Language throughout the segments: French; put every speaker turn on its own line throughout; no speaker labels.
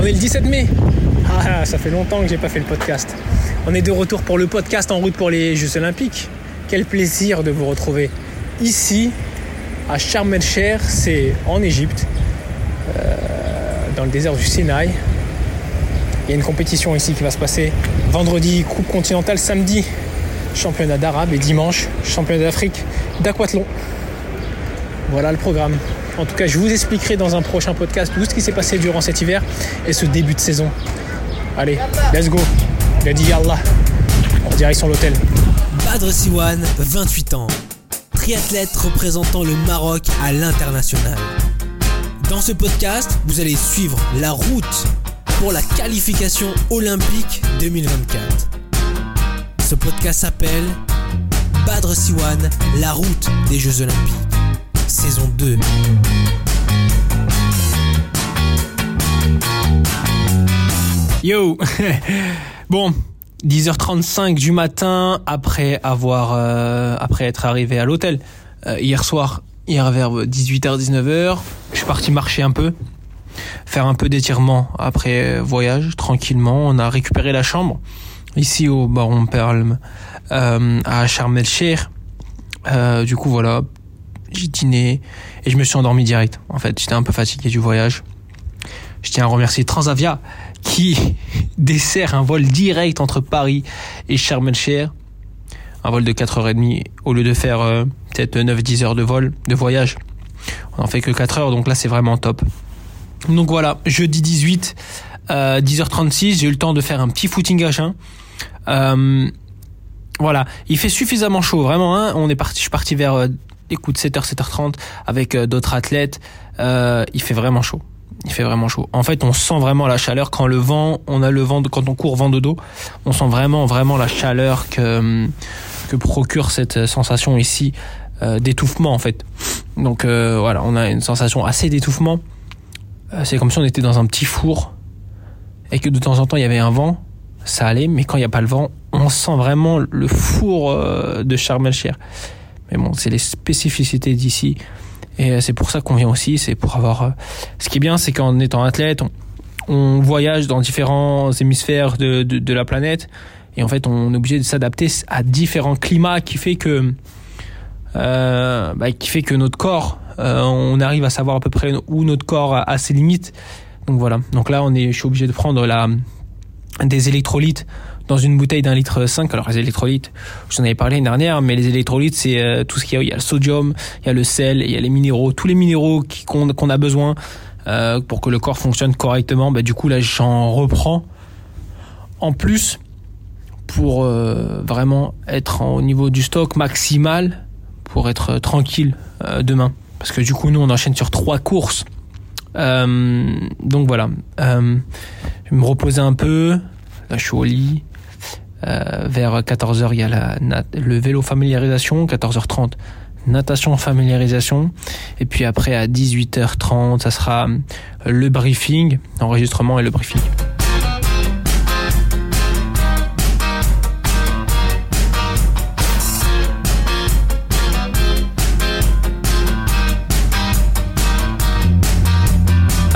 On est le 17 mai. Ah, ça fait longtemps que j'ai pas fait le podcast. On est de retour pour le podcast en route pour les Jeux Olympiques. Quel plaisir de vous retrouver ici à Sharm el-Sheikh, c'est en Égypte, euh, dans le désert du Sinaï. Il y a une compétition ici qui va se passer vendredi, Coupe continentale, samedi, championnat d'arabe et dimanche, championnat d'Afrique d'aquathlon. Voilà le programme. En tout cas, je vous expliquerai dans un prochain podcast tout ce qui s'est passé durant cet hiver et ce début de saison. Allez, let's go. Lady Yallah. En direction l'hôtel.
Badr Siwan, 28 ans. Triathlète représentant le Maroc à l'international. Dans ce podcast, vous allez suivre la route pour la qualification olympique 2024. Ce podcast s'appelle Badr Siwan, la route des Jeux Olympiques. Saison 2.
Yo. Bon, 10h35 du matin après avoir euh, après être arrivé à l'hôtel euh, hier soir, hier vers 18h 19h, je suis parti marcher un peu, faire un peu d'étirement après voyage tranquillement, on a récupéré la chambre ici au Baron Perle euh, à Sharm du coup voilà, j'ai dîné et je me suis endormi direct. En fait, j'étais un peu fatigué du voyage. Je tiens à remercier Transavia qui dessert un vol direct entre Paris et Sharm el-Sheikh. Un vol de 4h30 au lieu de faire euh, peut-être 9-10 heures de vol, de voyage. On en fait que 4 heures, donc là c'est vraiment top. Donc voilà, jeudi 18, euh, 10h36, j'ai eu le temps de faire un petit footing à jeun. Euh, voilà, il fait suffisamment chaud, vraiment. Hein. On est parti, je suis parti vers euh, écoute 7h 7h30 avec euh, d'autres athlètes. Euh, il fait vraiment chaud. Il fait vraiment chaud. En fait, on sent vraiment la chaleur quand le vent, on a le vent quand on court vent de dos, on sent vraiment vraiment la chaleur que que procure cette sensation ici euh, d'étouffement en fait. Donc euh, voilà, on a une sensation assez d'étouffement. Euh, c'est comme si on était dans un petit four et que de temps en temps il y avait un vent, ça allait, mais quand il n'y a pas le vent, on sent vraiment le four euh, de Sharm el-Sheikh. Mais bon, c'est les spécificités d'ici. Et euh, c'est pour ça qu'on vient aussi, c'est pour avoir... euh, Ce qui est bien, c'est qu'en étant athlète, on, voyage dans différents hémisphères de, de, la planète. Et en fait, on est obligé de s'adapter à différents climats qui fait que... Euh, bah, qui fait que notre corps, on arrive à savoir à peu près où notre corps a, a ses limites. Donc voilà. Donc là, on est, je suis obligé de prendre la, des électrolytes dans une bouteille d'un litre 5. Alors les électrolytes, j'en avais parlé l'année dernière, mais les électrolytes, c'est euh, tout ce qu'il y a. Il y a le sodium, il y a le sel, il y a les minéraux, tous les minéraux qu'on a besoin euh, pour que le corps fonctionne correctement. Bah, du coup, là, j'en reprends. En plus, pour euh, vraiment être au niveau du stock maximal, pour être euh, tranquille euh, demain. Parce que du coup, nous, on enchaîne sur trois courses. Euh, donc voilà. Euh, je vais me reposer un peu. Là, je suis au lit. Euh, vers 14h, il y a la, le vélo familiarisation. 14h30, natation familiarisation. Et puis après, à 18h30, ça sera le briefing, enregistrement et le briefing.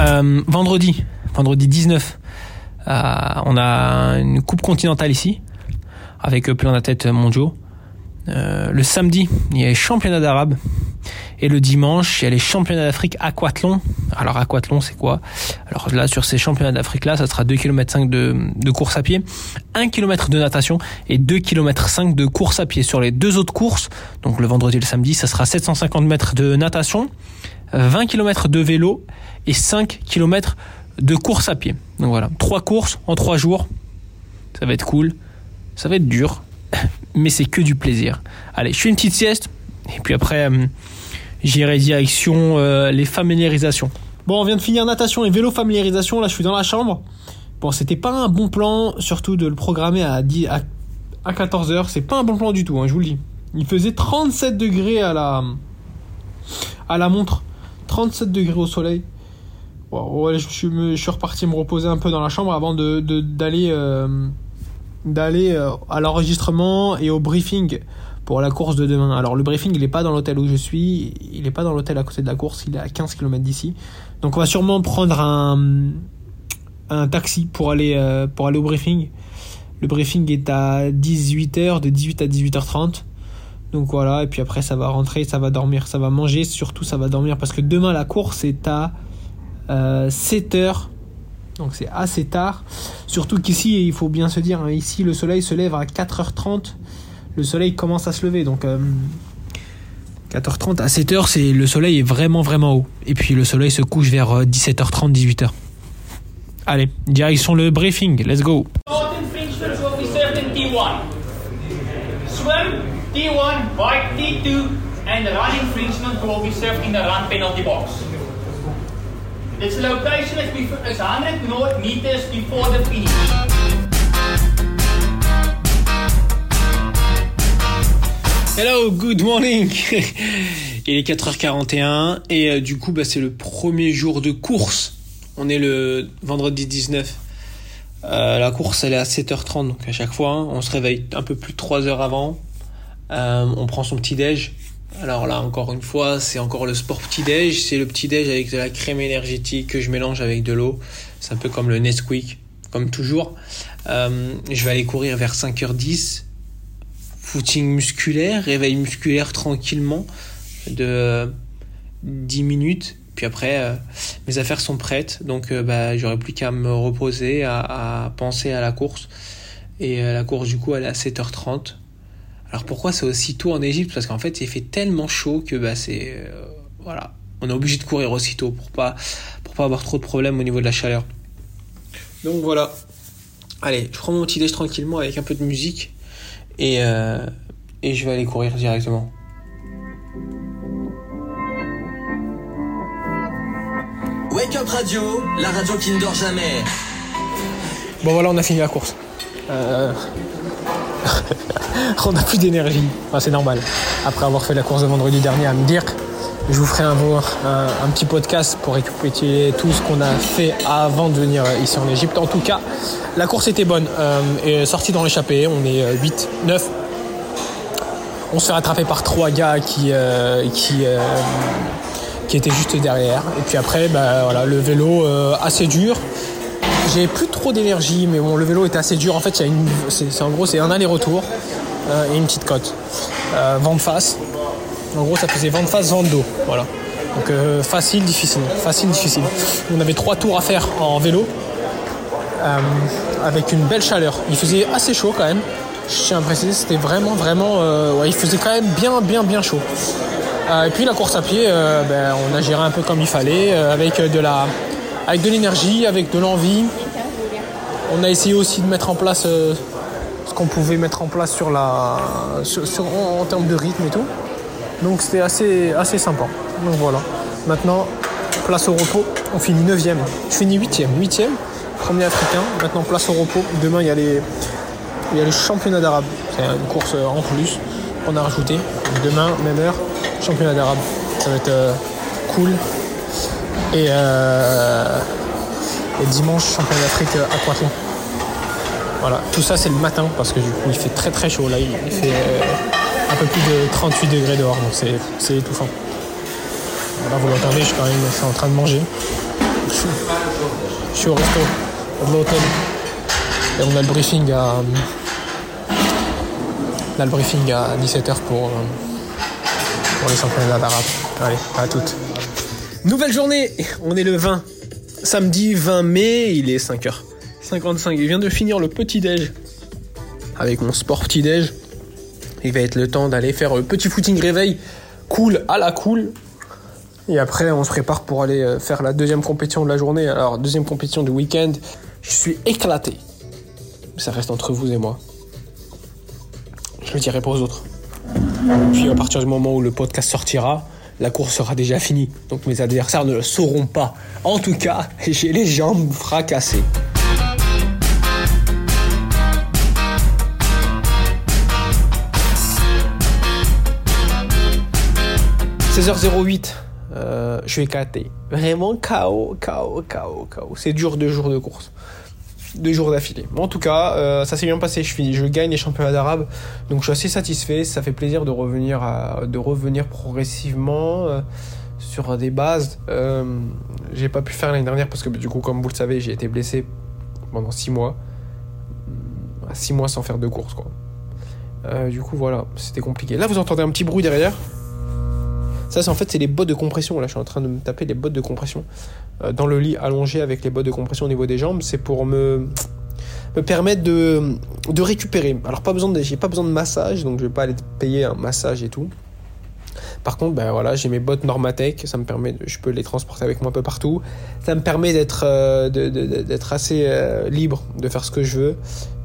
Euh, vendredi, vendredi 19, euh, on a une coupe continentale ici, avec euh, plein d'athlètes mondiaux. Euh, le samedi, il y a les championnats d'arabe. Et le dimanche, il y a les championnats d'Afrique aquathlon. Alors aquathlon, c'est quoi? Alors là, sur ces championnats d'Afrique là, ça sera 2 km 5 de, de course à pied, 1 km de natation et 2 km 5 de course à pied. Sur les deux autres courses, donc le vendredi et le samedi, ça sera 750 mètres de natation, 20 km de vélo et 5 km de course à pied. Donc voilà, trois courses en trois jours. Ça va être cool. Ça va être dur, mais c'est que du plaisir. Allez, je fais une petite sieste et puis après, euh, j'irai direction euh, les familiarisations. Bon, on vient de finir natation et vélo familiarisation. Là, je suis dans la chambre. Bon, c'était pas un bon plan, surtout de le programmer à, 10, à, à 14h. C'est pas un bon plan du tout, hein, je vous le dis. Il faisait 37 degrés à la, à la montre. 37 degrés au soleil. Ouais, je, suis, reparti me reposer un peu dans la chambre avant de de- d'aller euh, d'aller euh, à l'enregistrement et au briefing pour la course de demain. Alors le briefing, il est pas dans l'hôtel où je suis, il est pas dans l'hôtel à côté de la course, il est à 15 km d'ici. Donc on va sûrement prendre un taxi pour aller, euh, pour aller au briefing. Le briefing est à 18h, de 18 à 18h30. Donc voilà, et puis après ça va rentrer, ça va dormir, ça va manger, surtout ça va dormir parce que demain la course est à 7h. Donc c'est assez tard. Surtout qu'ici, il faut bien se dire, hein, ici le soleil se lève à 4h30. Le soleil commence à se lever, donc 4h30 à 7h, c'est le soleil est vraiment vraiment haut. Et puis le soleil se couche vers 17h30, 18h. Allez, direction le briefing, let's go. T1, bike T2, and run infringement will be served in the run penalty box. Its location is 100 meters before the finish. Hello, good morning. Il est 4h41 et euh, du coup bah, c'est le premier jour de course. On est le vendredi 19. Euh, la course elle est à 7h30 donc à chaque fois hein, on se réveille un peu plus de 3 heures avant. Euh, on prend son petit déj. Alors là encore une fois c'est encore le sport petit déj. C'est le petit déj avec de la crème énergétique que je mélange avec de l'eau. C'est un peu comme le Nesquik comme toujours. je vais aller courir vers 5h10 footing musculaire, réveil musculaire tranquillement de 10 minutes. Puis après, euh, mes affaires sont prêtes, donc euh, bah, j'aurai plus qu'à me reposer, à, penser à la course. Et euh, la course, du coup, elle est à 7h30. Alors pourquoi c'est aussi tôt en Égypte? Parce qu'en fait, il fait tellement chaud que bah, c'est. voilà. On est obligé de courir aussitôt pour pas, pour pas avoir trop de problèmes au niveau de la chaleur. Donc voilà. Allez, je prends mon petit déj tranquillement avec un peu de musique et, euh, et je vais aller courir directement.
Wake Up Radio, la radio qui ne dort jamais.
Bon voilà, on a fini la course. Euh... on n'a plus d'énergie. C'est normal. Après avoir fait la course de vendredi dernier à me dire, je vous ferai un, petit podcast pour récupérer tout ce qu'on a fait avant de venir ici en Égypte. En tout cas, la course était bonne. Euh, et sorti dans l'échappée, on est 8, euh, 9. On se fait rattraper par trois gars qui, euh, étaient juste derrière. Et puis après, bah, le vélo assez dur. J'ai plus trop d'énergie, mais bon, le vélo était assez dur. En fait, c'est, en gros, c'est un aller-retour et une petite côte. vent de face. En gros, ça faisait vent de face, vent de dos. Voilà. Donc facile, difficile. Facile, difficile. On avait trois tours à faire en vélo. Euh, avec une belle chaleur. Il faisait assez chaud quand même. Je tiens à préciser, c'était vraiment, vraiment. Euh, ouais, il faisait quand même bien, bien, bien chaud. Euh, et puis la course à pied, ben, on a géré un peu comme il fallait, avec de la, avec de l'énergie, avec de l'envie. On a essayé aussi de mettre en place ce qu'on pouvait mettre en place sur la, sur, en, termes de rythme et tout. Donc c'était assez, assez sympa. Donc voilà. Maintenant, place au repos. On finit 9ème. Je finis 8ème. 8ème premier africain. Maintenant, place au repos. Demain, il y a les, il y a championnats d'arabe. C'est une course en plus qu'on a rajouté. Demain, même heure, championnat d'arabe. Ça va être euh, cool. Et, euh, et, dimanche, championnat d'Afrique à Poitou. Voilà, tout ça c'est le matin parce que du coup il fait très très chaud là, il fait euh, un peu plus de 38 degrés dehors donc c'est étouffant. Là vous l'entendez, je suis quand même en train de manger. Je suis au resto de l'hôtel. Et on a le briefing à. On a le briefing à 17h pour, euh, pour les championnats d'arabe. Allez, à toutes. Nouvelle journée, on est le 20. Samedi 20 mai, il est 5h55. Il vient de finir le petit déj avec mon sport petit déj. Il va être le temps d'aller faire le petit footing réveil cool à la cool et après, on se prépare pour aller euh, faire la deuxième compétition de la journée. Alors, deuxième compétition du week-end. Je suis éclaté. Ça reste entre vous et moi. Je le dirai pas aux autres. Puis à partir du moment où le podcast sortira, la course sera déjà finie. Donc mes adversaires ne le sauront pas. En tout cas, j'ai les jambes fracassées. 16h08, euh, je suis éclaté. Vraiment KO, KO, KO, KO. C'est dur deux jours de course. Deux jours d'affilée. en tout cas, euh, ça s'est bien passé. Je, finis, je gagne les championnats d'arabe. Donc je suis assez satisfait. Ça fait plaisir de revenir, de revenir progressivement euh, sur des bases. j'ai pas pu faire l'année dernière parce que du coup, comme vous le savez, j'ai été blessé pendant 6 mois. 6 mois sans faire de course, quoi. Du coup, voilà, c'était compliqué. Là, vous entendez un petit bruit derrière? Ça, c'est en fait, c'est les bottes de compression. Là, je suis en train de me taper les bottes de compression euh, dans le lit allongé avec les bottes de compression au niveau des jambes. C'est pour me me permettre de, de récupérer. Alors pas besoin de, j'ai pas besoin de massage, donc je vais pas aller payer un massage et tout. Par contre, ben voilà, j'ai mes bottes Normatec, ça me permet, je peux les transporter avec moi un peu partout. Ça me permet d'être, euh, d'être assez euh, libre, de faire ce que je veux.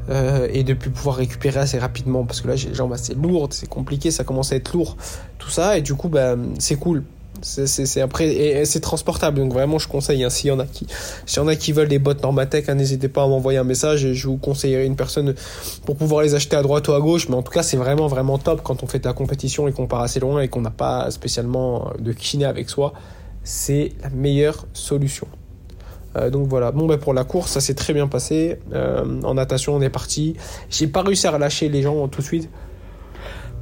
Euh, et de pouvoir récupérer assez rapidement parce que là j'ai les jambes assez lourdes, c'est compliqué, ça commence à être lourd, tout ça et du coup ben c'est cool. C'est après et, c'est transportable donc vraiment je conseille hein, s'il y en a qui s'il y en a qui veulent des bottes Normatec hein, n'hésitez pas à m'envoyer un message et je vous conseillerai une personne pour pouvoir les acheter à droite ou à gauche mais en tout cas c'est vraiment vraiment top quand on fait de la compétition et qu'on part assez loin et qu'on n'a pas spécialement de kiné avec soi c'est la meilleure solution euh, donc voilà, bon ben pour la course ça s'est très bien passé. Euh, en natation on est parti. J'ai pas réussi à relâcher les gens tout de suite.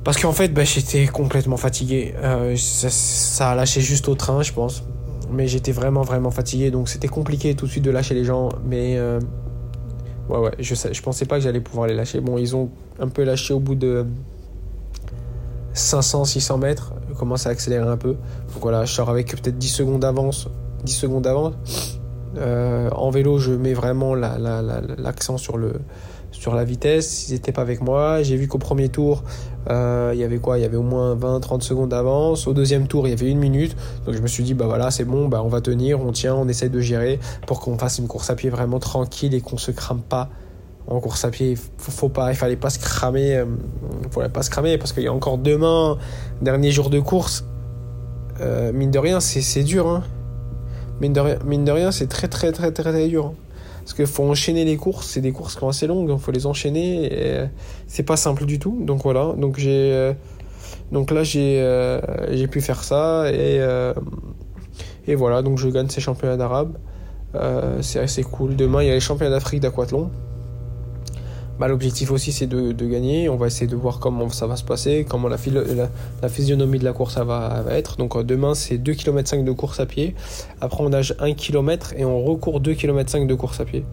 Parce qu'en fait ben, j'étais complètement fatigué. Euh, ça, a lâché juste au train je pense. Mais j'étais vraiment vraiment fatigué donc c'était compliqué tout de suite de lâcher les gens. Mais ouais ouais, je, je pensais pas que j'allais pouvoir les lâcher. Bon ils ont un peu lâché au bout de 500-600 mètres. commence à accélérer un peu. Donc voilà, je sors avec peut-être 10 secondes d'avance. 10 secondes d'avance. Euh, en vélo, je mets vraiment l'accent sur, la vitesse. Ils n'étaient pas avec moi. J'ai vu qu'au premier tour, euh, il y avait quoi? Il y avait au moins 20-30 secondes d'avance. Au deuxième tour, il y avait une minute. Donc je me suis dit, bah voilà, c'est bon, bah on va tenir, on tient, on essaie de gérer pour qu'on fasse une course à pied vraiment tranquille et qu'on se crame pas en course à pied. Faut, faut pas, il fallait pas se cramer. Euh, fallait pas se cramer parce qu'il y a encore demain, dernier jour de course. mine de rien, c'est dur. Hein mine de rien, c'est très, très, très, très, très dur. Hein. Parce qu'il faut enchaîner les courses, c'est des courses qui sont assez longues, il faut les enchaîner, et euh, c'est pas simple du tout. Donc voilà, donc j'ai, euh, donc là j'ai, euh, j'ai pu faire ça et et voilà, donc je gagne ces championnats d'arabe. c'est assez cool. Demain il y a les championnats d'Afrique d'aquathlon. Bah, l'objectif aussi c'est de, gagner. On va essayer de voir comment ça va se passer, comment la, la, physionomie de la course va, être. Donc euh, demain c'est 2 km 5 de course à pied. Après on nage 1 km et on recourt 2 km 5 de course à pied.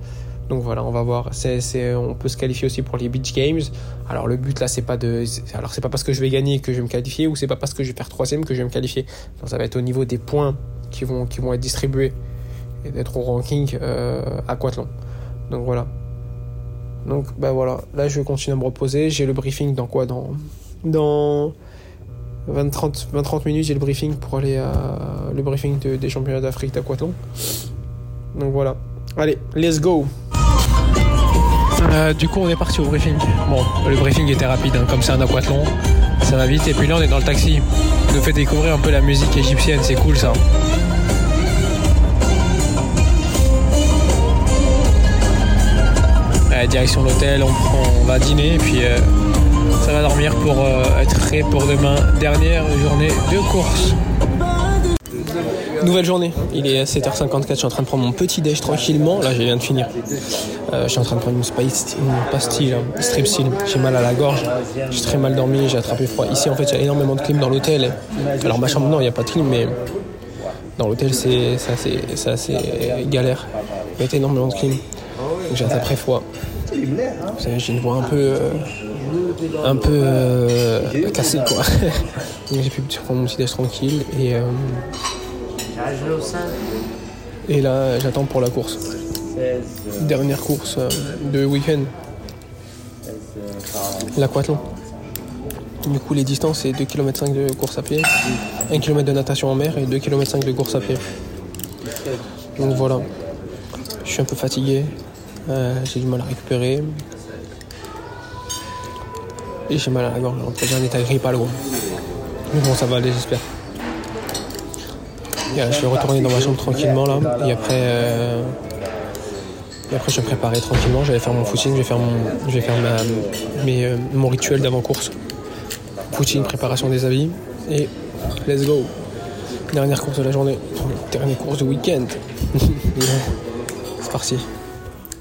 Donc voilà, on va voir. C'est, on peut se qualifier aussi pour les Beach Games. Alors le but là, c'est pas de, alors c'est pas parce que je vais gagner que je vais me qualifier ou c'est pas parce que je vais faire troisième que je vais me qualifier. ça va être au niveau des points qui vont, qui vont être distribués et d'être au ranking euh, aquathlon. Donc voilà. Donc bah voilà, là je vais continuer à me reposer. J'ai le briefing dans quoi? Dans dans 20-30 minutes, j'ai le briefing pour aller à le briefing des championnats d'Afrique d'aquathlon. Donc voilà. Allez, let's go. Euh, du coup, on est parti au briefing. Bon, le briefing était rapide, hein, comme c'est un aquathlon, ça va vite. Et puis là, on est dans le taxi. Il nous fait découvrir un peu la musique égyptienne, c'est cool ça. Direction l'hôtel, on, on va dîner et puis euh, ça va dormir pour euh, être prêt pour demain. Dernière journée de course. Nouvelle journée, il est 7h54, je suis en train de prendre mon petit déj tranquillement. Là, je viens de finir. Euh, je suis en train de prendre une, spice, une pastille, un strepsil. J'ai mal à la gorge, j'ai très mal dormi, j'ai attrapé froid. Ici, en fait, il y a énormément de clim dans l'hôtel. Alors, ma chambre, non, il n'y a pas de clim, mais dans l'hôtel, c'est assez, assez, galère. Il y a énormément de clim. J'ai attrapé froid. J'ai une voix un peu. Euh, un peu euh, cassée quoi. j'ai pu prendre mon petit déj tranquille et. Euh, et là j'attends pour la course. Dernière course de week-end. L'aquathlon. Du coup les distances c'est 2 km 5 de course à pied, 1 km de natation en mer et 2 km 5 de course à pied. Donc voilà. Je suis un peu fatigué, euh, j'ai du mal à récupérer. Et j'ai mal à la gorge. J'ai un état grippal gros. Mais bon, ça va aller, j'espère. je vais retourner dans ma chambre tranquillement là. Et après, euh, et après je vais préparer tranquillement. Je vais faire mon footing, je vais faire mon, je vais faire ma, mes, euh, mon rituel d'avant-course. Footing, préparation des habits. Et let's go. Dernière course de la journée. Dernière course du week-end. C'est parti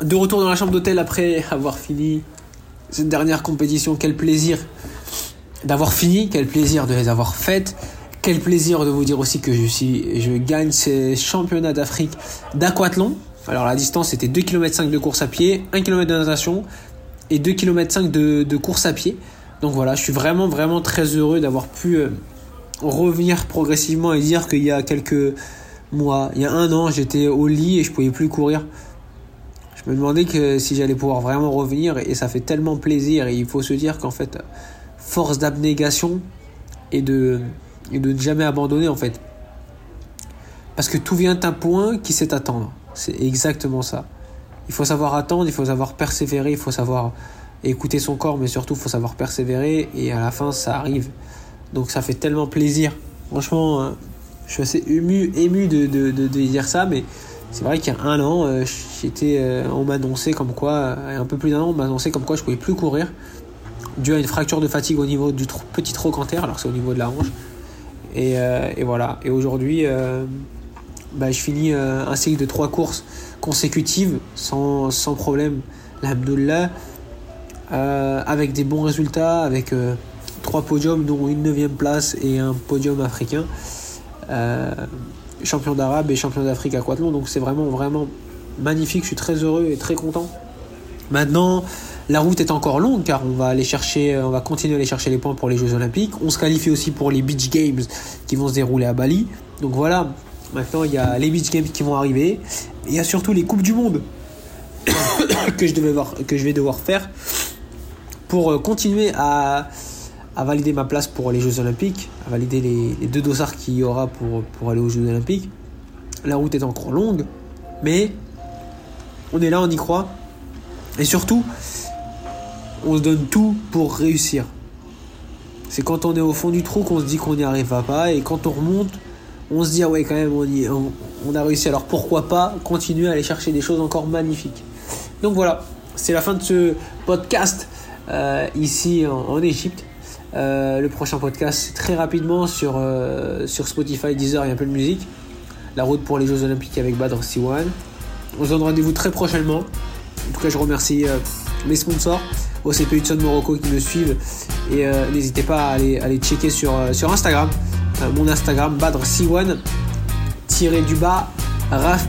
de retour dans la chambre d'hôtel après avoir fini cette dernière compétition. Quel plaisir d'avoir fini, quel plaisir de les avoir faites. Quel plaisir de vous dire aussi que je, suis, je gagne ces championnats d'Afrique d'aquathlon. Alors la distance c'était 2 km 5 de course à pied, 1 km de natation et 2 km 5 de, de course à pied. Donc voilà, je suis vraiment vraiment très heureux d'avoir pu euh, revenir progressivement et dire qu'il y a quelques mois, il y a un an, j'étais au lit et je pouvais plus courir. Je me demandais que si j'allais pouvoir vraiment revenir et ça fait tellement plaisir et il faut se dire qu'en fait force d'abnégation et de de ne jamais abandonner en fait. Parce que tout vient d'un point qui sait attendre. C'est exactement ça. Il faut savoir attendre, il faut savoir persévérer, il faut savoir écouter son corps, mais surtout il faut savoir persévérer et à la fin ça arrive. Donc ça fait tellement plaisir. Franchement, euh, je suis assez ému, ému de, de, dire ça, mais c'est vrai qu'il y a un an, euh, j'étais, euh, on m'a annoncé comme quoi, un peu plus d'un an, on m'a annoncé comme quoi je pouvais plus courir dû à une fracture de fatigue au niveau du petit trochanter, alors c'est au niveau de la hanche. Et, et voilà. Et aujourd'hui, bah, je finis un cycle de trois courses consécutives sans, sans problème, l'Abdullah, euh, avec des bons résultats, avec trois podiums, dont une neuvième place et un podium africain. Euh, champion d'Arabe et champion d'Afrique à Quathlon. Donc c'est vraiment, vraiment magnifique. Je suis très heureux et très content. Maintenant, la route est encore longue car on va aller chercher, on va continuer à aller chercher les points pour les Jeux Olympiques. On se qualifie aussi pour les Beach Games qui vont se dérouler à Bali. Donc voilà, maintenant il y a les Beach Games qui vont arriver. Il y a surtout les Coupes du Monde que, je devais voir, que je vais devoir faire pour euh, continuer à, à valider ma place pour les Jeux Olympiques, à valider les, deux dossards qu'il y aura pour, pour aller aux Jeux Olympiques. La route est encore longue, mais on est là, on y croit. Et surtout, on se donne tout pour réussir. C'est quand on est au fond du trou qu'on se dit qu'on n'y arrivera pas, et quand on remonte, on se dit ah ouais quand même on, a réussi. Alors pourquoi pas continuer à aller chercher des choses encore magnifiques? Donc voilà, c'est la fin de ce podcast euh, ici en Égypte. Euh, le prochain podcast, c'est très rapidement sur, euh, sur Spotify, Deezer et un peu de musique. La route pour les Jeux Olympiques avec Badr Siwan. On se donne rendez-vous très prochainement. En tout cas, je remercie euh, mes sponsors, OCP Hudson Morocco qui me suivent. Et n'hésitez pas à aller, aller checker sur, sur Instagram. mon Instagram, Badr Siwan, tiré du bas, Raf